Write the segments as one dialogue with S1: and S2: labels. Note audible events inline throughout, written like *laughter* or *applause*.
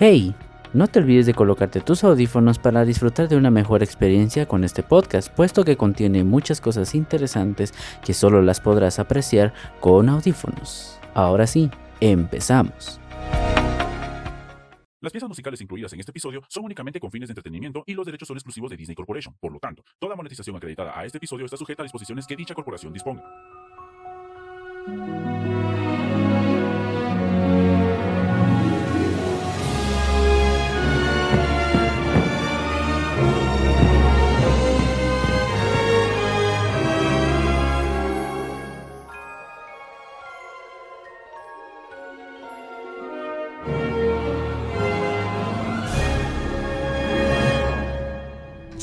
S1: Hey, no te olvides de colocarte tus audífonos para disfrutar de una mejor experiencia con este podcast, puesto que contiene muchas cosas interesantes que solo las podrás apreciar con audífonos. Ahora sí, empezamos.
S2: Las piezas musicales incluidas en este episodio son únicamente con fines de entretenimiento y los derechos son exclusivos de Disney Corporation. Por lo tanto, toda monetización acreditada a este episodio está sujeta a disposiciones que dicha corporación disponga.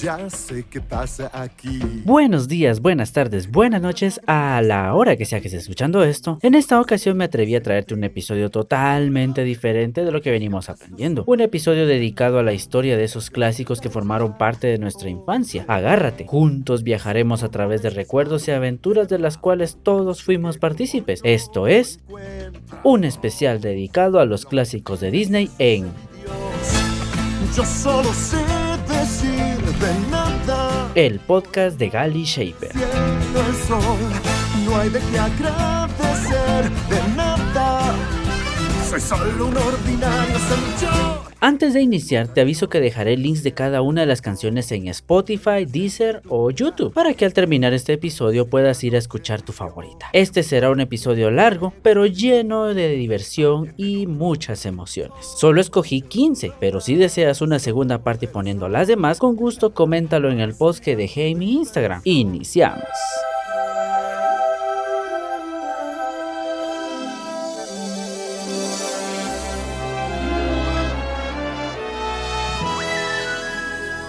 S3: Ya sé qué pasa aquí.
S1: Buenos días, buenas tardes, buenas noches, a la hora que sea que estés escuchando esto. En esta ocasión me atreví a traerte un episodio totalmente diferente de lo que venimos aprendiendo. Un episodio dedicado a la historia de esos clásicos que formaron parte de nuestra infancia. Agárrate, juntos viajaremos a través de recuerdos y aventuras de las cuales todos fuimos partícipes. Esto es un especial dedicado a los clásicos de Disney en
S3: Yo solo sé.
S1: El podcast de Gali Shaper.
S3: Soy solo un ordinario.
S1: Antes de iniciar, te aviso que dejaré links de cada una de las canciones en Spotify, Deezer o YouTube, para que al terminar este episodio puedas ir a escuchar tu favorita. Este será un episodio largo, pero lleno de diversión y muchas emociones. Solo escogí 15, pero si deseas una segunda parte poniendo las demás, con gusto coméntalo en el post que dejé en mi Instagram. Iniciamos.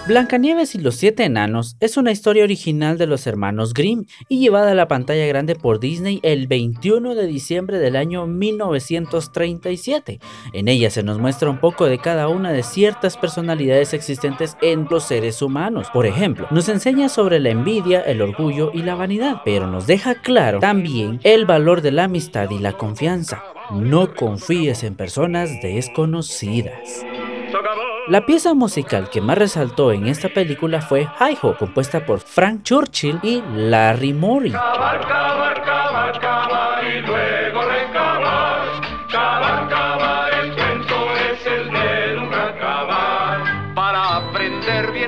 S1: Blancanieves y los siete enanos es una historia original de los hermanos Grimm y llevada a la pantalla grande por Disney el 21 de diciembre del año 1937. En ella se nos muestra un poco de cada una de ciertas personalidades existentes en los seres humanos. Por ejemplo, nos enseña sobre la envidia, el orgullo y la vanidad, pero nos deja claro también el valor de la amistad y la confianza. No confíes en personas desconocidas. La pieza musical que más resaltó en esta película fue Hi Ho, compuesta por Frank Churchill y Larry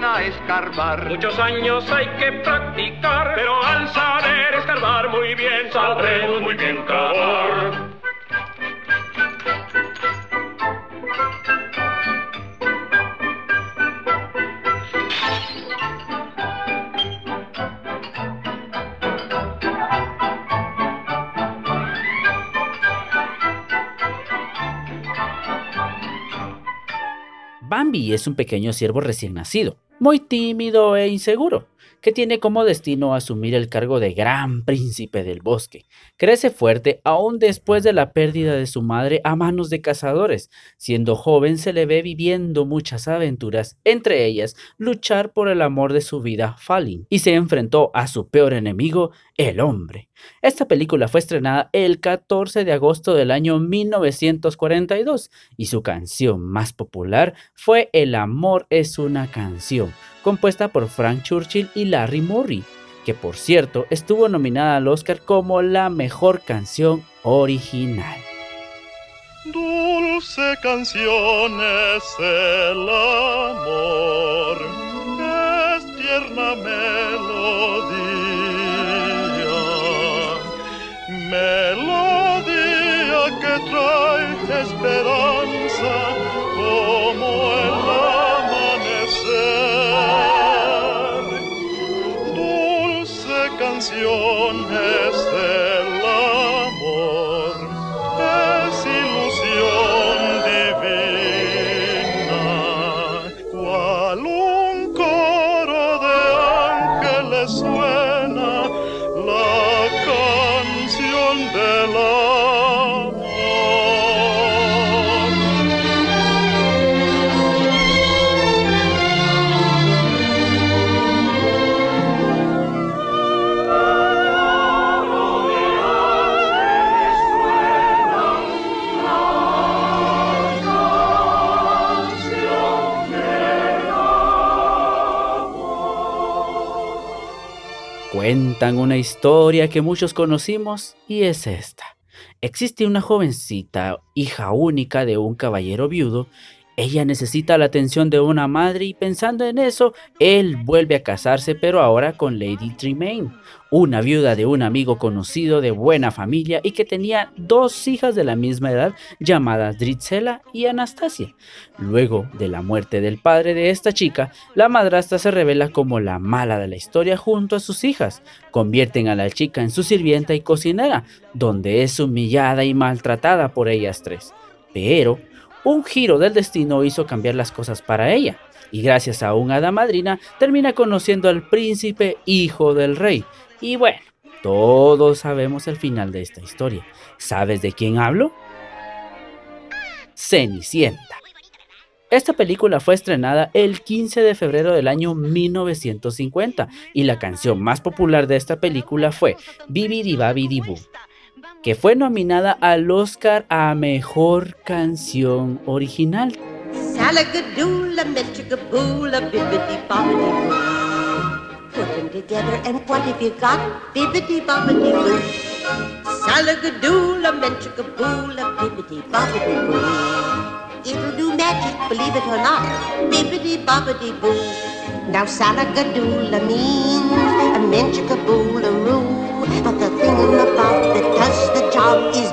S4: a escarbar. Muchos años hay que practicar, pero al saber escarbar muy bien, sabremos muy bien cavar.
S1: Bambi es un pequeño ciervo recién nacido, muy tímido e inseguro, que tiene como destino asumir el cargo de gran príncipe del bosque. Crece fuerte aún después de la pérdida de su madre a manos de cazadores. Siendo joven se le ve viviendo muchas aventuras, entre ellas luchar por el amor de su vida, Falin, y se enfrentó a su peor enemigo, el hombre. Esta película fue estrenada el 14 de agosto del año 1942 y su canción más popular fue El amor es una canción, compuesta por Frank Churchill y Larry Morey, que por cierto estuvo nominada al Oscar como la mejor canción original.
S5: Dulce canción es el amor, es tierna melodía, melodía que trae esperanza
S1: Cuentan una historia que muchos conocimos y es esta. Existe una jovencita, hija única de un caballero viudo, ella necesita la atención de una madre y pensando en eso, él vuelve a casarse pero ahora con Lady Tremaine, una viuda de un amigo conocido de buena familia y que tenía dos hijas de la misma edad llamadas Dritzela y Anastasia. Luego de la muerte del padre de esta chica, la madrastra se revela como la mala de la historia junto a sus hijas. Convierten a la chica en su sirvienta y cocinera, donde es humillada y maltratada por ellas tres. Pero un giro del destino hizo cambiar las cosas para ella, y gracias a un hada madrina termina conociendo al príncipe hijo del rey. Y bueno, todos sabemos el final de esta historia. ¿Sabes de quién hablo? Cenicienta. Esta película fue estrenada el 15 de febrero del año 1950 y la canción más popular de esta película fue Bibidi Babidi que fue nominada al Oscar a Mejor Canción Original.
S6: It'll do magic, believe it or not. Bibbidi bobbidi boo. Now salagadoola means a. But the thing does the job is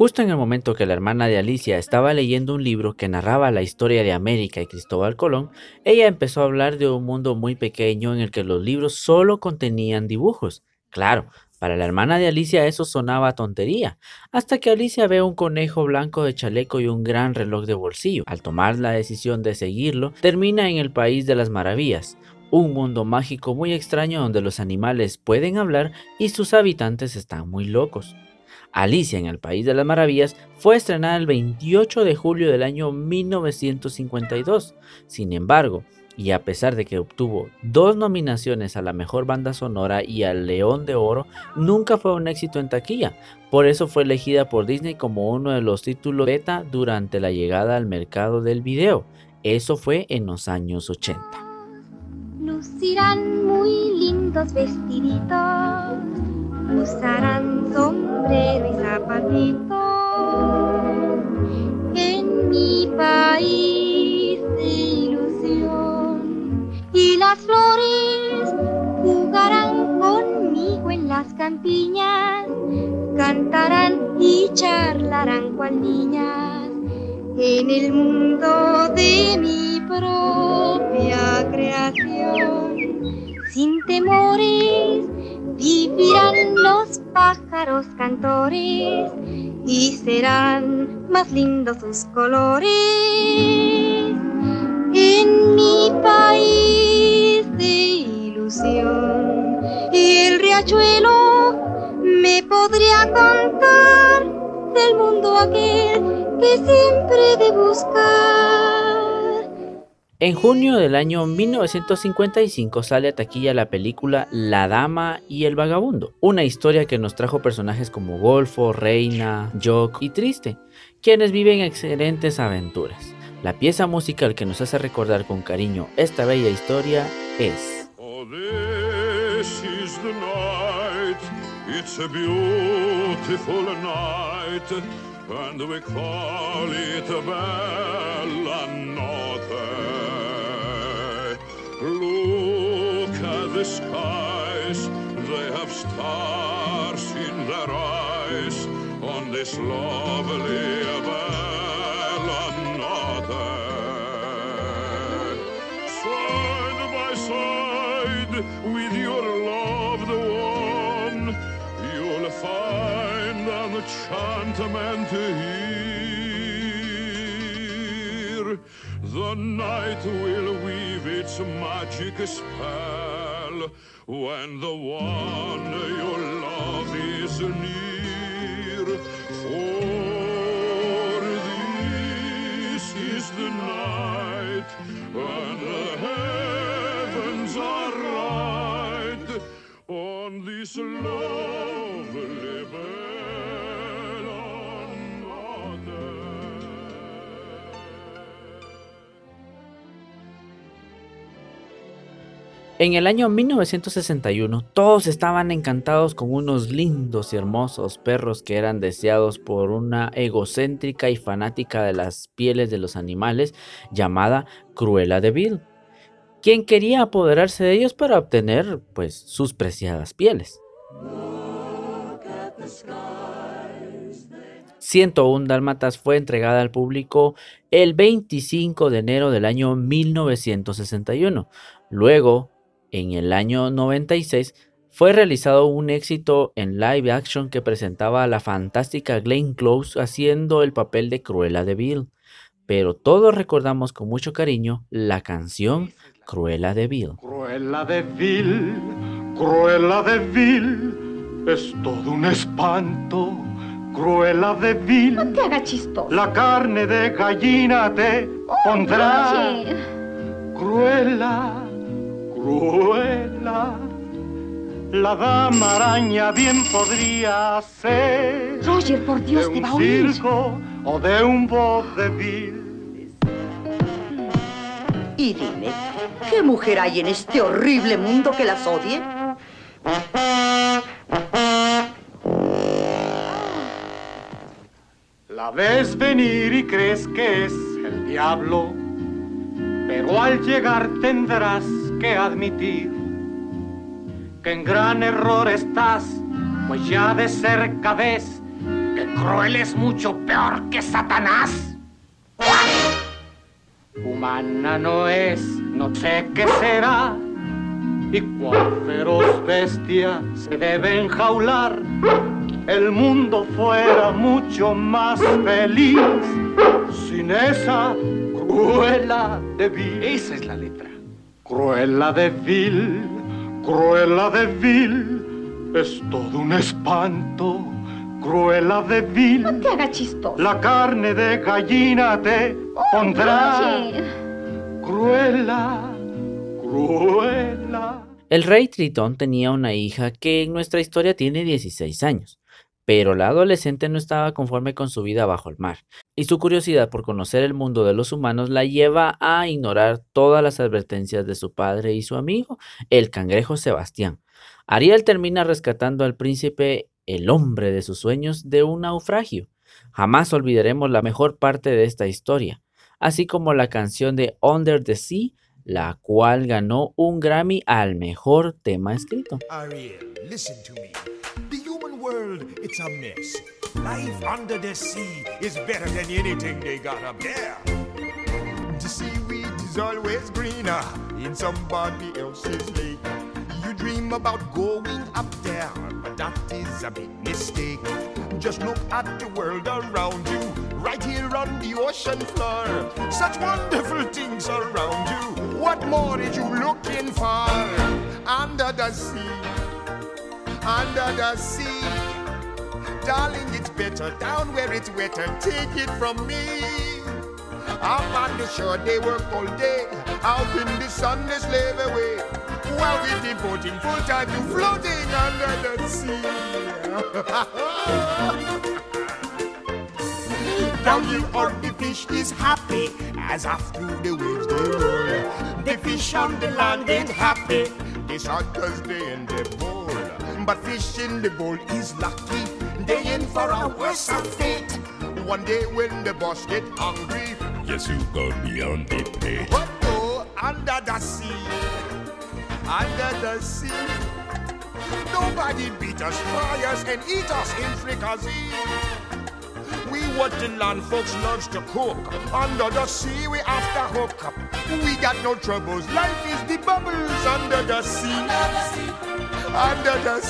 S1: Justo en el momento que la hermana de Alicia estaba leyendo un libro que narraba la historia de América y Cristóbal Colón, ella empezó a hablar de un mundo muy pequeño en el que los libros solo contenían dibujos. Claro, para la hermana de Alicia eso sonaba tontería, hasta que Alicia ve un conejo blanco de chaleco y un gran reloj de bolsillo. Al tomar la decisión de seguirlo, termina en el País de las Maravillas, un mundo mágico muy extraño donde los animales pueden hablar y sus habitantes están muy locos. Alicia en el País de las Maravillas fue estrenada el 28 de julio del año 1952. Sin embargo, y a pesar de que obtuvo dos nominaciones a la mejor banda sonora y al León de Oro, nunca fue un éxito en taquilla. Por eso fue elegida por Disney como uno de los títulos beta durante la llegada al mercado del video. Eso fue en los años 80.
S7: Lucirán muy lindos vestiditos, usarán sombrero y zapatitos en mi país las flores jugarán conmigo en las campiñas, cantarán y charlarán cual niñas en el mundo de mi propia creación. Sin temores vivirán los pájaros cantores y serán más lindos sus colores. En podría contar del mundo aquel que siempre de buscar.
S1: En junio del año 1955 sale a taquilla la película La Dama y el Vagabundo, una historia que nos trajo personajes como Golfo, Reina, Jock y Triste, quienes viven excelentes aventuras. La pieza musical que nos hace recordar con cariño esta bella historia es...
S2: It's a beautiful night. And we call it a bella notte. Look at the skies. They have stars in their eyes. On this lovely bella notte. Side by side with your find an enchantment here. The night will weave its magic spell when the one you love is near. For this is the night when the heavens are right on this lovely
S1: En el año 1961, todos estaban encantados con unos lindos y hermosos perros que eran deseados por una egocéntrica y fanática de las pieles de los animales llamada Cruella de Vil, quien quería apoderarse de ellos para obtener, pues, sus preciadas pieles. 101 Dálmatas fue entregada al público el 25 de enero del año 1961. Luego, en el año 96 fue realizado un éxito en live action que presentaba a la fantástica Glenn Close haciendo el papel de Cruella de Vil. Pero todos recordamos con mucho cariño la canción Cruella de Vil.
S8: Cruella de Vil, Cruella de Vil, es todo un espanto. Cruella de Vil,
S7: No te haga chistoso.
S8: la carne de gallina te pondrá.
S7: Oye,
S8: Cruella, Cruella, la dama araña bien podría ser
S7: Roger, por
S8: de
S7: Dios, te
S8: un
S7: va a oír.
S8: circo o de un vodevil.
S9: Y dime, ¿qué mujer hay en este horrible mundo que las odie?
S8: La ves venir y crees que es el diablo, pero al llegar tendrás que admitir que en gran error estás, pues ya de cerca ves que cruel es mucho peor que Satanás. Humana no es, no sé qué será, y cual feroz bestia se debe enjaular el mundo fuera mucho más feliz sin esa cruela de vil. Esa es la letra. Cruela de vil, cruela de vil, es todo un espanto. Cruela de vil,
S7: No te haga chistoso.
S8: la carne de gallina te pondrá.
S7: Oye,
S8: Cruela, cruela.
S1: El rey Tritón tenía una hija que en nuestra historia tiene 16 años, pero la adolescente no estaba conforme con su vida bajo el mar, y su curiosidad por conocer el mundo de los humanos la lleva a ignorar todas las advertencias de su padre y su amigo, el cangrejo Sebastián. Ariel termina rescatando al príncipe, el hombre de sus sueños, de un naufragio. Jamás olvidaremos la mejor parte de esta historia, así como la canción de Under the Sea, la cual ganó un Grammy al mejor tema escrito.
S10: Ariel, world, it's a mess. Life under the sea is better than anything they got up there. The seaweed is always greener in somebody else's lake. You dream about going up there, but that is a big mistake. Just look at the world around you, right here on the ocean floor. Such wonderful things around you. What more are you looking for? Under the sea, under the sea. Darling, it's better down where it's wetter. Take it from me. Up on the shore, they work all day. Out in the sun, they slave away. While we're devoting full time to floating under the sea. *laughs* Down here on the fish is happy as through the waves they roll. The fish on the land ain't happy. They shot cause they in the bowl. But fish in the bowl is lucky. They in for a worse fate. One day when the boss get hungry,
S2: Yes, you go beyond the pay.
S10: what go oh, oh, under the sea? Under the sea. Nobody beat us, fry us, and eat us in fricassee. We what the land folks loves to cook. Under the sea, we after hook. We got no troubles. Life is the bubbles under the sea. Under the.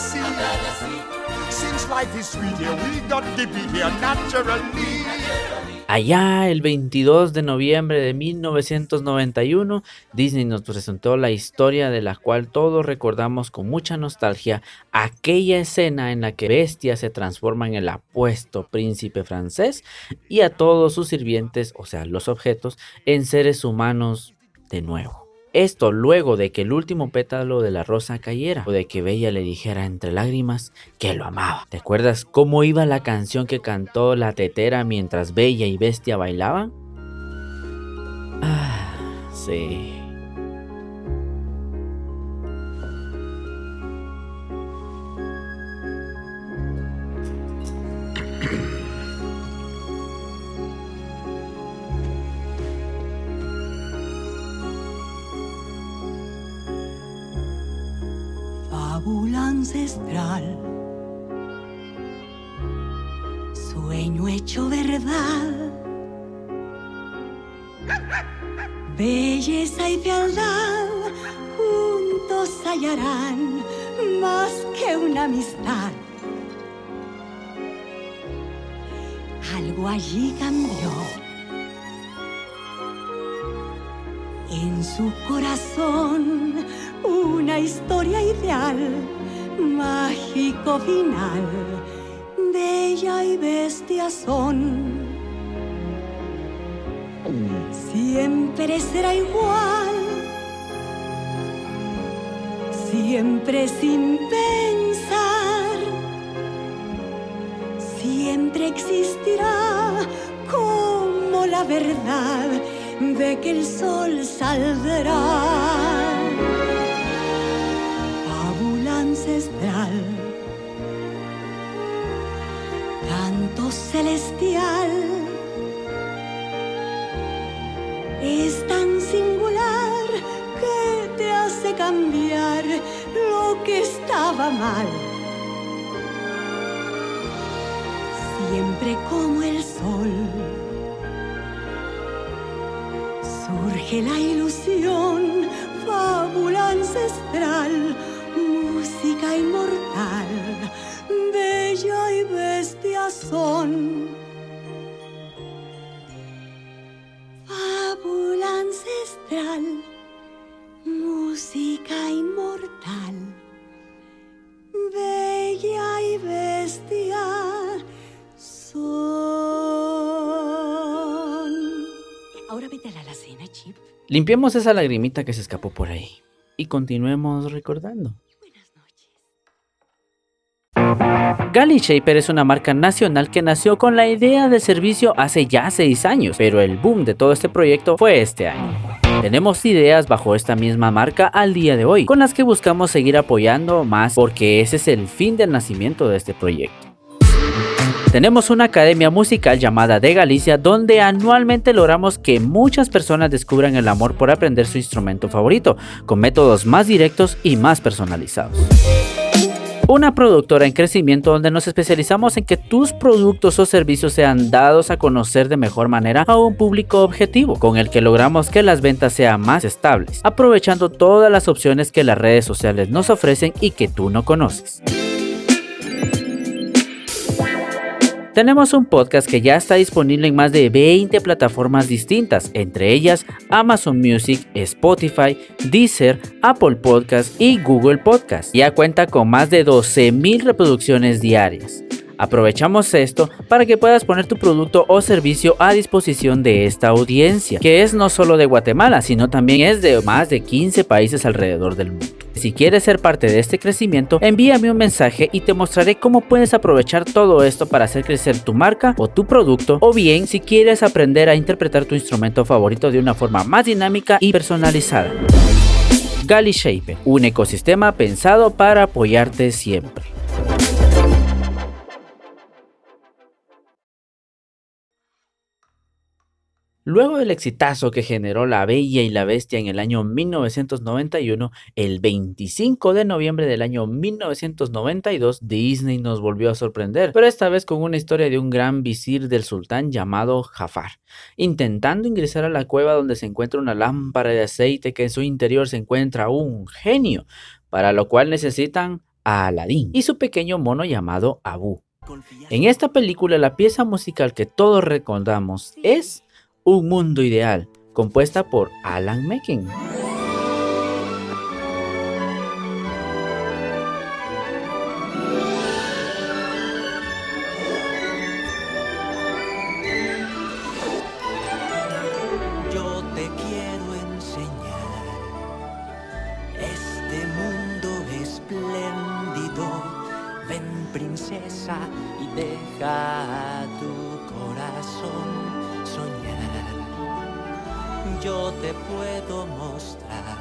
S1: Allá el 22 de noviembre de 1991, Disney nos presentó la historia de la cual todos recordamos con mucha nostalgia aquella escena en la que Bestia se transforma en el apuesto príncipe francés y a todos sus sirvientes, o sea, los objetos, en seres humanos de nuevo. Esto luego de que el último pétalo de la rosa cayera, o de que Bella le dijera entre lágrimas que lo amaba. ¿Te acuerdas cómo iba la canción que cantó la tetera mientras Bella y Bestia bailaban? Ah, sí.
S11: Ancestral, sueño hecho verdad, belleza y fealdad juntos hallarán más que una amistad. Algo allí cambió. En su corazón una historia ideal, mágico final, bella y bestia son. Siempre será igual, siempre sin pensar, siempre existirá como la verdad de que el sol saldrá. Fábula ancestral, canto celestial, es tan singular que te hace cambiar lo que estaba mal. Siempre como el sol surge la ilusión, fábula ancestral, música inmortal, bella y bestia son. Fábula ancestral, música inmortal, bella y bestia Chip.
S1: Limpiemos esa lagrimita que se escapó por ahí y continuemos recordando. Galley Shaper es una marca nacional que nació con la idea de servicio hace ya 6 años, pero el boom de todo este proyecto fue este año. Tenemos ideas bajo esta misma marca al día de hoy, con las que buscamos seguir apoyando más porque ese es el fin del nacimiento de este proyecto. Tenemos una academia musical llamada De Galicia donde anualmente logramos que muchas personas descubran el amor por aprender su instrumento favorito, con métodos más directos y más personalizados. Una productora en crecimiento donde nos especializamos en que tus productos o servicios sean dados a conocer de mejor manera a un público objetivo, con el que logramos que las ventas sean más estables, aprovechando todas las opciones que las redes sociales nos ofrecen y que tú no conoces. Tenemos un podcast que ya está disponible en más de 20 plataformas distintas, entre ellas Amazon Music, Spotify, Deezer, Apple Podcast y Google Podcast. Ya cuenta con más de 12.000 reproducciones diarias. Aprovechamos esto para que puedas poner tu producto o servicio a disposición de esta audiencia, que es no solo de Guatemala, sino también es de más de 15 países alrededor del mundo. Si quieres ser parte de este crecimiento, envíame un mensaje y te mostraré cómo puedes aprovechar todo esto para hacer crecer tu marca o tu producto, o bien si quieres aprender a interpretar tu instrumento favorito de una forma más dinámica y personalizada. Gali Shape, un ecosistema pensado para apoyarte siempre. Luego del exitazo que generó La Bella y la Bestia en el año 1991, el 25 de noviembre del año 1992, Disney nos volvió a sorprender, pero esta vez con una historia de un gran visir del sultán llamado Jafar, intentando ingresar a la cueva donde se encuentra una lámpara de aceite que en su interior se encuentra un genio, para lo cual necesitan a Aladín y su pequeño mono llamado Abu. En esta película la pieza musical que todos recordamos es un mundo ideal, compuesta por Alan Menken.
S12: Yo te puedo mostrar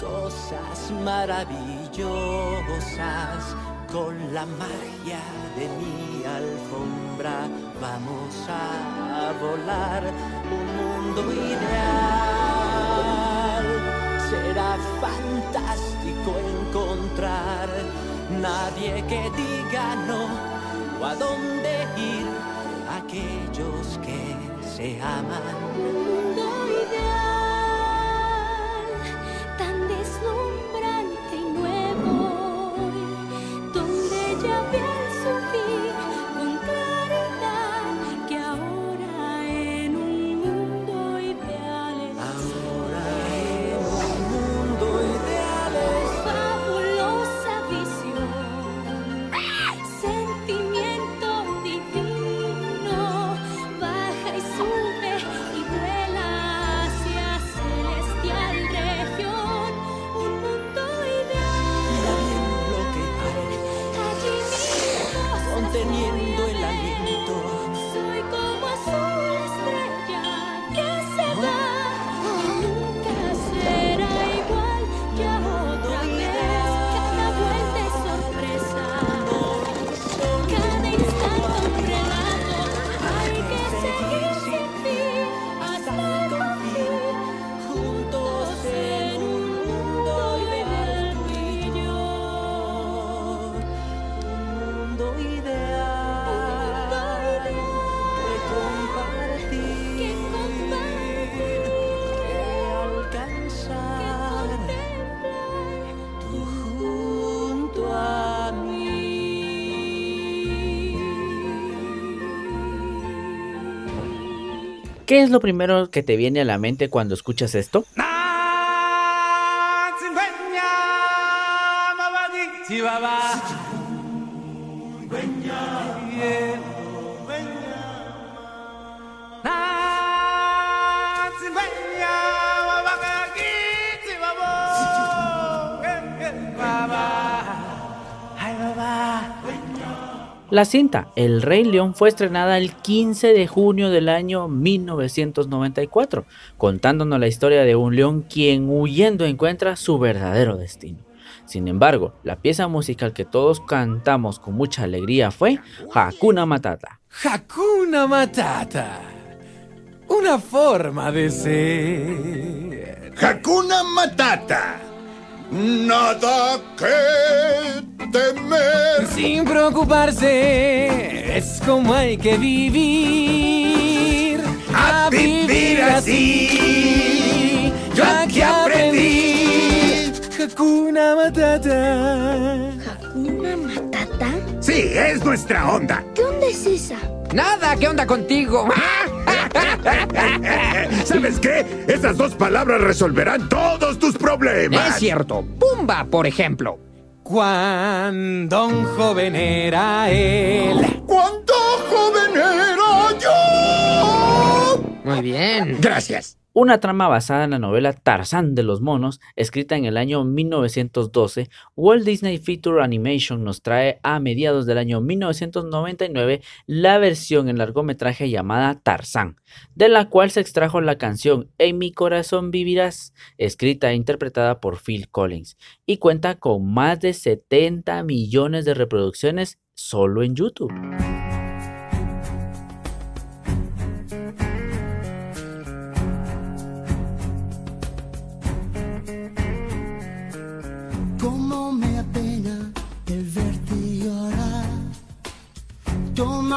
S12: cosas maravillosas con la magia de mi alfombra. Vamos a volar un mundo ideal. Será fantástico encontrar nadie que diga no o a dónde ir aquellos que se aman.
S1: ¿Qué es lo primero que te viene a la mente cuando escuchas esto? La cinta El Rey León fue estrenada el 15 de junio del año 1994, contándonos la historia de un león quien huyendo encuentra su verdadero destino. Sin embargo, la pieza musical que todos cantamos con mucha alegría fue Hakuna Matata.
S13: Hakuna Matata. Una forma de ser.
S14: Hakuna Matata. Nada que temer.
S13: Sin preocuparse, es como hay que vivir.
S14: A vivir así.
S13: Yo aquí aprendí. Hakuna Matata.
S7: ¿Hakuna Matata?
S14: Sí, es nuestra onda.
S7: ¿Qué onda es esa?
S13: Nada, ¿qué onda contigo? *laughs*
S14: ¿Sabes qué? Esas dos palabras resolverán todos tus problemas.
S13: Es cierto. Pumba, por ejemplo. Cuando un joven era él.
S14: ¿Cuánto joven era yo?
S13: Muy bien.
S14: Gracias.
S1: Una trama basada en la novela Tarzán de los monos, escrita en el año 1912, Walt Disney Feature Animation nos trae a mediados del año 1999 la versión en largometraje llamada Tarzán, de la cual se extrajo la canción En mi corazón vivirás, escrita e interpretada por Phil Collins, y cuenta con más de 70 millones de reproducciones solo en YouTube.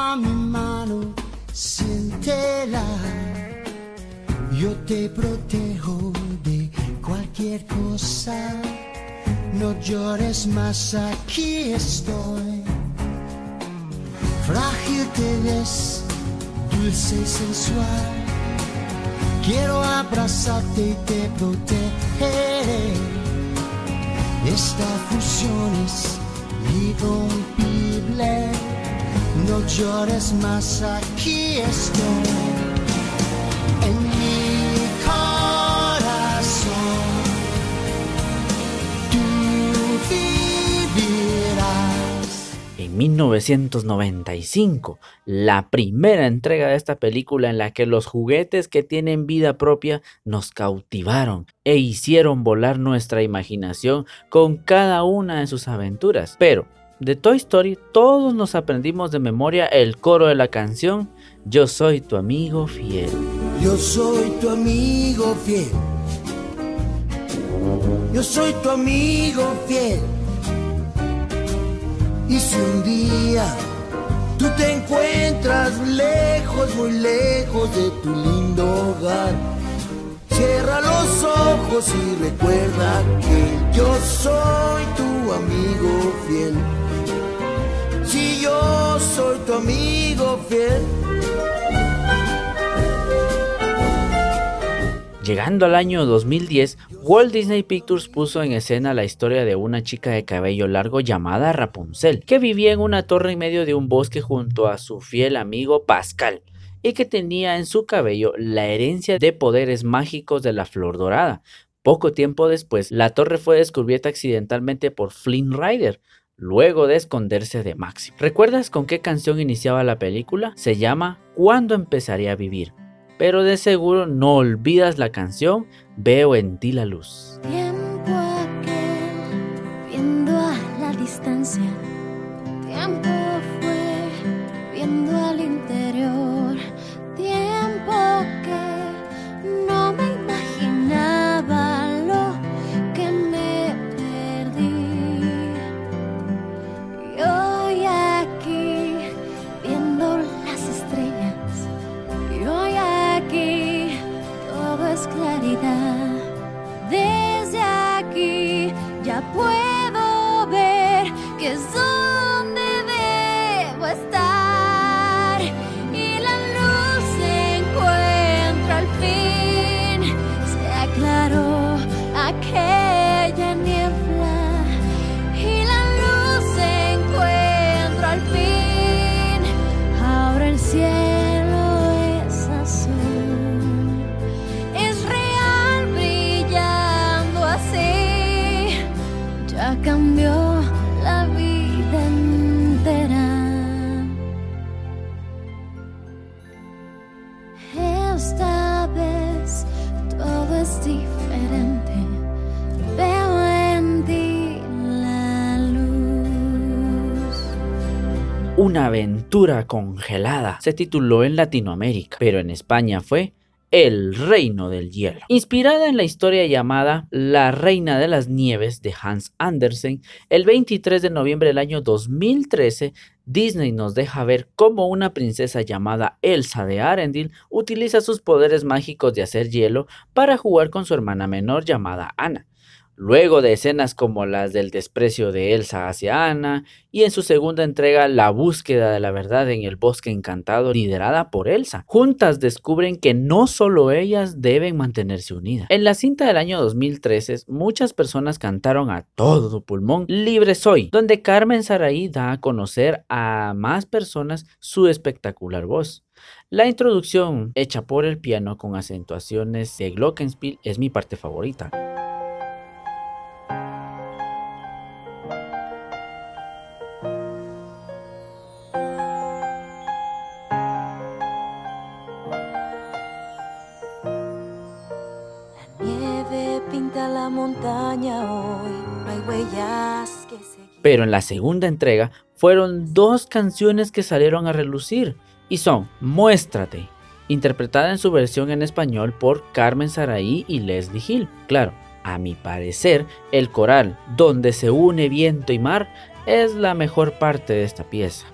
S15: Toma mi mano, siéntela. Yo te protejo de cualquier cosa. No llores más, aquí estoy. Frágil te ves, dulce y sensual. Quiero abrazarte y te protegeré. Esta fusión es irrompible. No llores más, aquí estoy. En mi corazón, tú vivirás.
S1: En 1995, la primera entrega de esta película en la que los juguetes que tienen vida propia nos cautivaron e hicieron volar nuestra imaginación con cada una de sus aventuras. Pero de Toy Story todos nos aprendimos de memoria el coro de la canción Yo soy tu amigo fiel.
S15: Yo soy tu amigo fiel. Yo soy tu amigo fiel. Y si un día tú te encuentras lejos, muy lejos de tu lindo hogar, cierra los ojos y recuerda que yo soy tu amigo fiel. Si yo soy tu amigo fiel.
S1: Llegando al año 2010, Walt Disney Pictures puso en escena la historia de una chica de cabello largo llamada Rapunzel, que vivía en una torre en medio de un bosque junto a su fiel amigo Pascal, y que tenía en su cabello la herencia de poderes mágicos de la flor dorada. Poco tiempo después, la torre fue descubierta accidentalmente por Flynn Rider, luego de esconderse de Máximo. ¿Recuerdas con qué canción iniciaba la película? Se llama ¿Cuándo empezaré a vivir? Pero de seguro no olvidas la canción Veo en ti la luz.
S11: Tiempo aquel, viendo a la distancia.
S1: Una aventura congelada se tituló en Latinoamérica, pero en España fue el Reino del Hielo. Inspirada en la historia llamada La Reina de las Nieves de Hans Andersen, el 23 de noviembre del año 2013, Disney nos deja ver cómo una princesa llamada Elsa de Arendil utiliza sus poderes mágicos de hacer hielo para jugar con su hermana menor llamada Anna. Luego de escenas como las del desprecio de Elsa hacia Anna y en su segunda entrega La búsqueda de la verdad en el bosque encantado liderada por Elsa, juntas descubren que no solo ellas deben mantenerse unidas. En la cinta del año 2013 muchas personas cantaron a todo pulmón Libre soy, donde Carmen Saraí da a conocer a más personas su espectacular voz. La introducción hecha por el piano con acentuaciones de Glockenspiel es mi parte favorita. Pero en la segunda entrega fueron dos canciones que salieron a relucir y son Muéstrate, interpretada en su versión en español por Carmen Saraí y Leslie Hill. Claro, a mi parecer, el coral, donde se une viento y mar, es la mejor parte de esta pieza.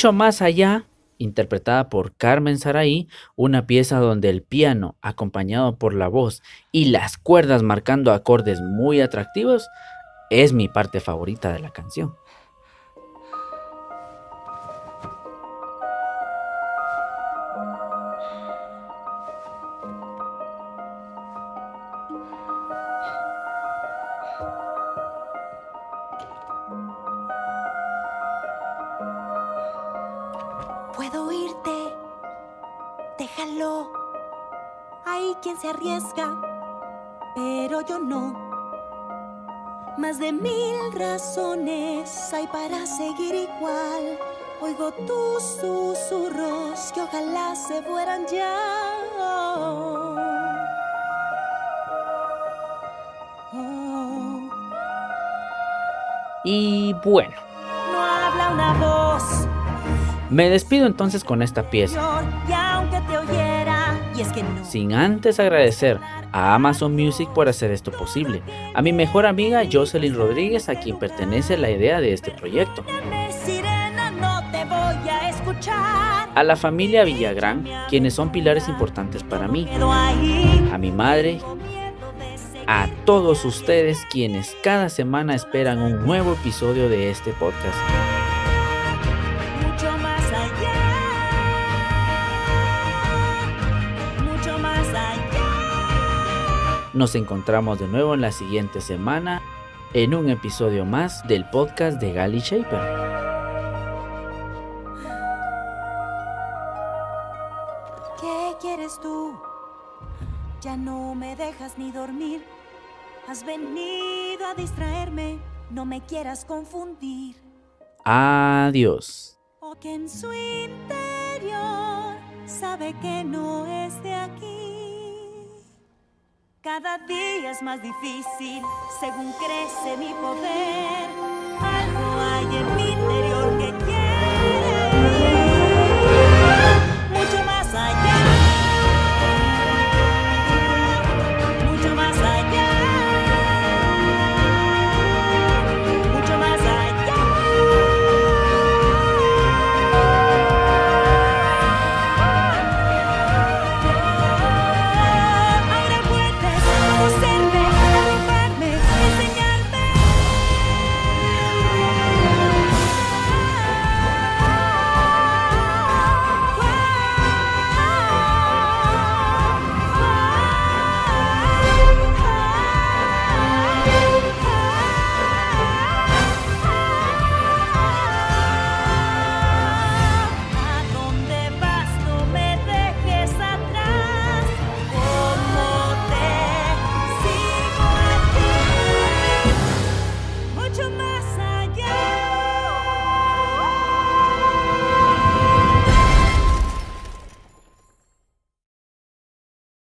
S1: Mucho más allá, interpretada por Carmen Saraí, una pieza donde el piano, acompañado por la voz y las cuerdas marcando acordes muy atractivos, es mi parte favorita de la canción.
S11: Ojalá se fueran ya.
S1: Y bueno,
S11: No habla una voz,
S1: me despido entonces con esta pieza. sin antes agradecer a Amazon Music por hacer esto posible, a mi mejor amiga Jocelyn Rodríguez, a quien pertenece la idea de este proyecto,
S11: a
S1: la familia Villagrán, quienes son pilares importantes para mí, a mi madre, a todos ustedes quienes cada semana esperan un nuevo episodio de este podcast. Nos encontramos de nuevo en la siguiente semana en un episodio más del podcast de Gali Shaper.
S11: Me dejas ni dormir. Has venido a distraerme. No me quieras confundir.
S1: Adiós.
S11: O que en su interior sabe que no es de aquí. Cada día es más difícil según crece mi poder. Algo hay en que